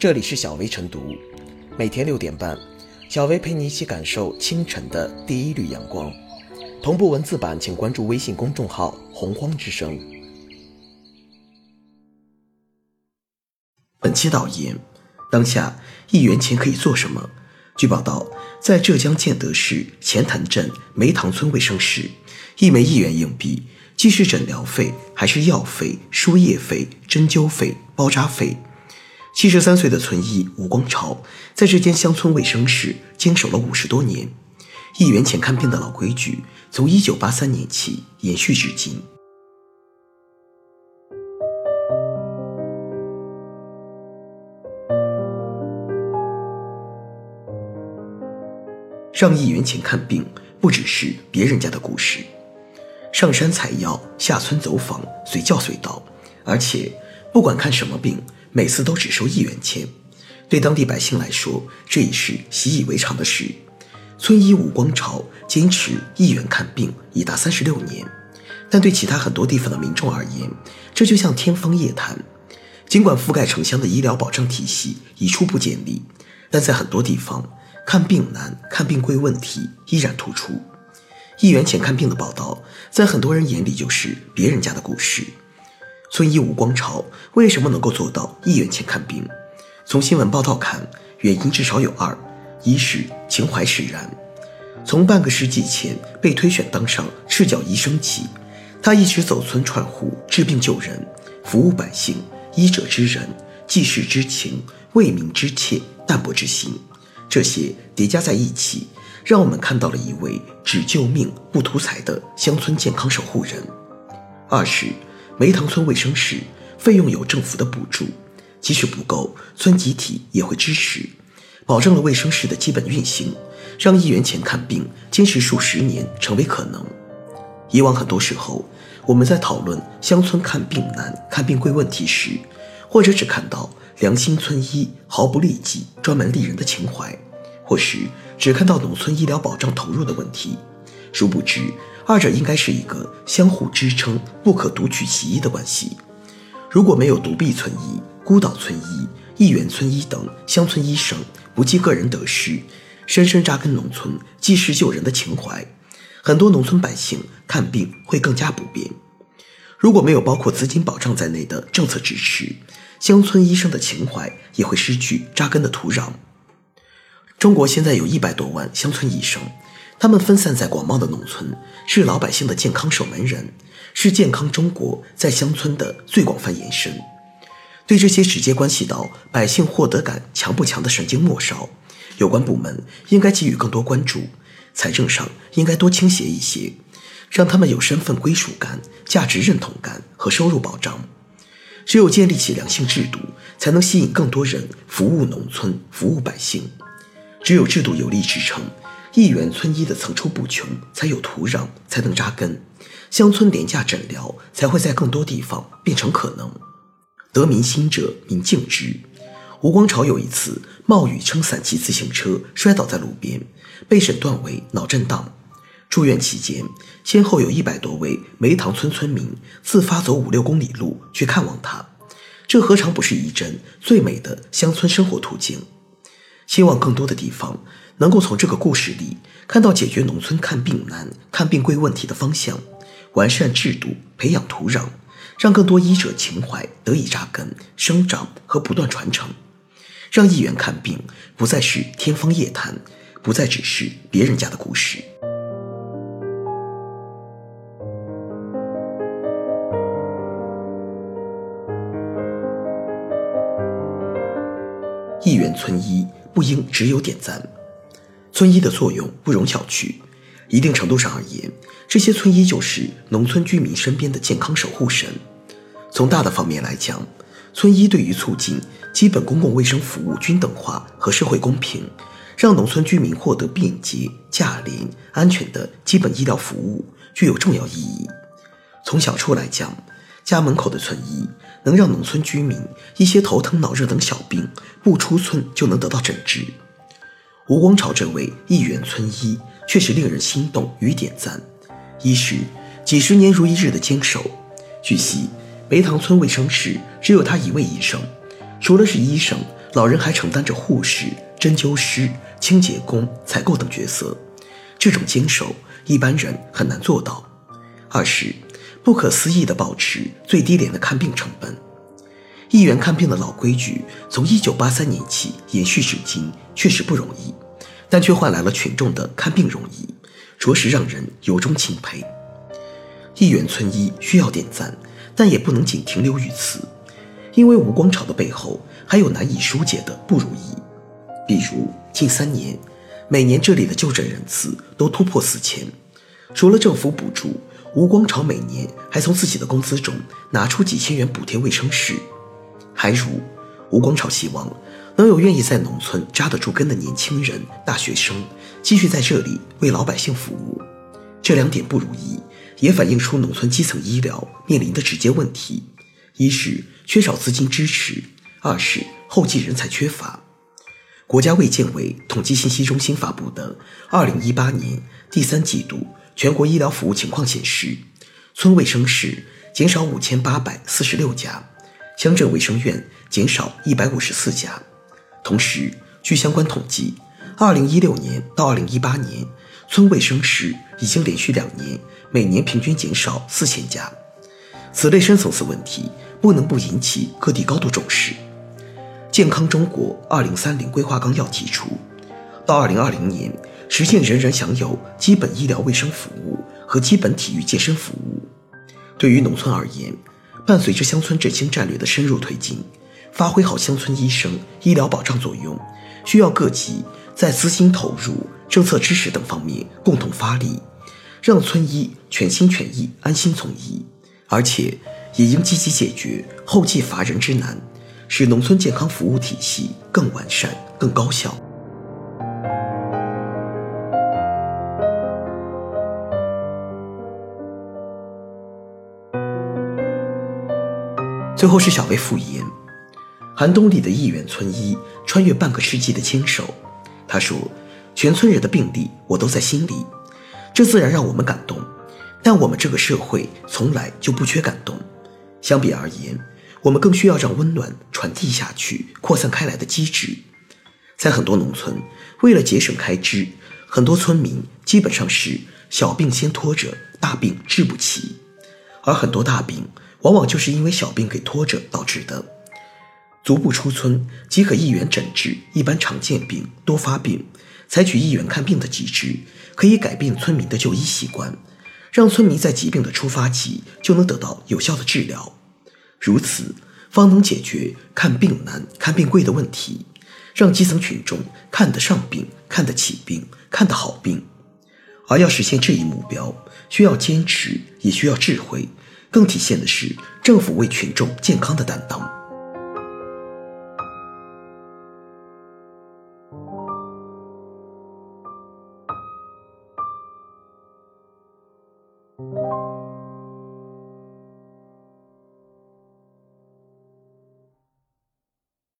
这里是小薇晨读，每天六点半，小薇陪你一起感受清晨的第一缕阳光。同步文字版，请关注微信公众号“洪荒之声”。本期导言：当下一元钱可以做什么？据报道，在浙江建德市钱潭镇梅塘村卫生室，一枚一元硬币，既是诊疗费，还是药费、输液费、针灸费、包扎费。七十三岁的村医吴光朝，在这间乡村卫生室坚守了五十多年，一元钱看病的老规矩，从一九八三年起延续至今。上一元钱看病，不只是别人家的故事。上山采药，下村走访，随叫随到，而且不管看什么病。每次都只收一元钱，对当地百姓来说，这已是习以为常的事。村医吴光朝坚持一元看病已达三十六年，但对其他很多地方的民众而言，这就像天方夜谭。尽管覆盖城乡的医疗保障体系已初步建立，但在很多地方，看病难、看病贵问题依然突出。一元钱看病的报道，在很多人眼里就是别人家的故事。村医吴光朝为什么能够做到一元钱看病？从新闻报道看，原因至少有二：一是情怀使然。从半个世纪前被推选当上赤脚医生起，他一直走村串户治病救人，服务百姓，医者之仁，济世之情，为民之切，淡泊之心，这些叠加在一起，让我们看到了一位只救命不图财的乡村健康守护人。二是。梅塘村卫生室费用有政府的补助，即使不够，村集体也会支持，保证了卫生室的基本运行，让一元钱看病坚持数十年成为可能。以往很多时候，我们在讨论乡村看病难、看病贵问题时，或者只看到良心村医毫不利己、专门利人的情怀，或是只看到农村医疗保障投入的问题，殊不知。二者应该是一个相互支撑、不可独取其一的关系。如果没有独臂村医、孤岛村医、一元村医等乡村医生不计个人得失，深深扎根农村、济世救人的情怀，很多农村百姓看病会更加不便。如果没有包括资金保障在内的政策支持，乡村医生的情怀也会失去扎根的土壤。中国现在有一百多万乡村医生。他们分散在广袤的农村，是老百姓的健康守门人，是健康中国在乡村的最广泛延伸。对这些直接关系到百姓获得感强不强的神经末梢，有关部门应该给予更多关注，财政上应该多倾斜一些，让他们有身份归属感、价值认同感和收入保障。只有建立起良性制度，才能吸引更多人服务农村、服务百姓。只有制度有力支撑。一元村医的层出不穷，才有土壤，才能扎根；乡村廉价诊疗才会在更多地方变成可能。得民心者，民敬之。吴光朝有一次冒雨撑伞骑自行车，摔倒在路边，被诊断为脑震荡。住院期间，先后有一百多位梅塘村村民自发走五六公里路去看望他，这何尝不是一阵最美的乡村生活途径？希望更多的地方。能够从这个故事里看到解决农村看病难、看病贵问题的方向，完善制度，培养土壤，让更多医者情怀得以扎根、生长和不断传承，让一元看病不再是天方夜谭，不再只是别人家的故事。一元村医不应只有点赞。村医的作用不容小觑，一定程度上而言，这些村医就是农村居民身边的健康守护神。从大的方面来讲，村医对于促进基本公共卫生服务均等化和社会公平，让农村居民获得便捷、价廉、安全的基本医疗服务，具有重要意义。从小处来讲，家门口的村医能让农村居民一些头疼脑热等小病不出村就能得到诊治。吴光朝这位一元村医确实令人心动与点赞。一是几十年如一日的坚守。据悉，梅塘村卫生室只有他一位医生，除了是医生，老人还承担着护士、针灸师、清洁工、采购等角色，这种坚守一般人很难做到。二是不可思议的保持最低廉的看病成本。议员看病的老规矩从1983年起延续至今，确实不容易，但却换来了群众的看病容易，着实让人由衷钦佩。一元村医需要点赞，但也不能仅停留于此，因为吴光朝的背后还有难以疏解的不如意。比如近三年，每年这里的就诊人次都突破四千，除了政府补助，吴光朝每年还从自己的工资中拿出几千元补贴卫生室。还如，吴光潮希望能有愿意在农村扎得住根的年轻人、大学生，继续在这里为老百姓服务。这两点不如意，也反映出农村基层医疗面临的直接问题：一是缺少资金支持，二是后继人才缺乏。国家卫健委统计信息中心发布的二零一八年第三季度全国医疗服务情况显示，村卫生室减少五千八百四十六家。乡镇卫生院减少一百五十四家，同时，据相关统计，二零一六年到二零一八年，村卫生室已经连续两年每年平均减少四千家。此类深层次问题不能不引起各地高度重视。健康中国二零三零规划纲要提出，到二零二零年实现人人享有基本医疗卫生服务和基本体育健身服务。对于农村而言，伴随着乡村振兴战略的深入推进，发挥好乡村医生医疗保障作用，需要各级在资金投入、政策支持等方面共同发力，让村医全心全意安心从医。而且，也应积极解决后继乏人之难，使农村健康服务体系更完善、更高效。最后是小薇复言，寒冬里的一远村医穿越半个世纪的坚守。他说：“全村人的病例我都在心里，这自然让我们感动。但我们这个社会从来就不缺感动。相比而言，我们更需要让温暖传递下去、扩散开来的机制。在很多农村，为了节省开支，很多村民基本上是小病先拖着，大病治不起，而很多大病。”往往就是因为小病给拖着导致的。足不出村即可一元诊治一般常见病、多发病，采取一元看病的机制，可以改变村民的就医习惯，让村民在疾病的出发期就能得到有效的治疗。如此，方能解决看病难、看病贵的问题，让基层群众看得上病、看得起病、看得好病。而要实现这一目标，需要坚持，也需要智慧。更体现的是政府为群众健康的担当。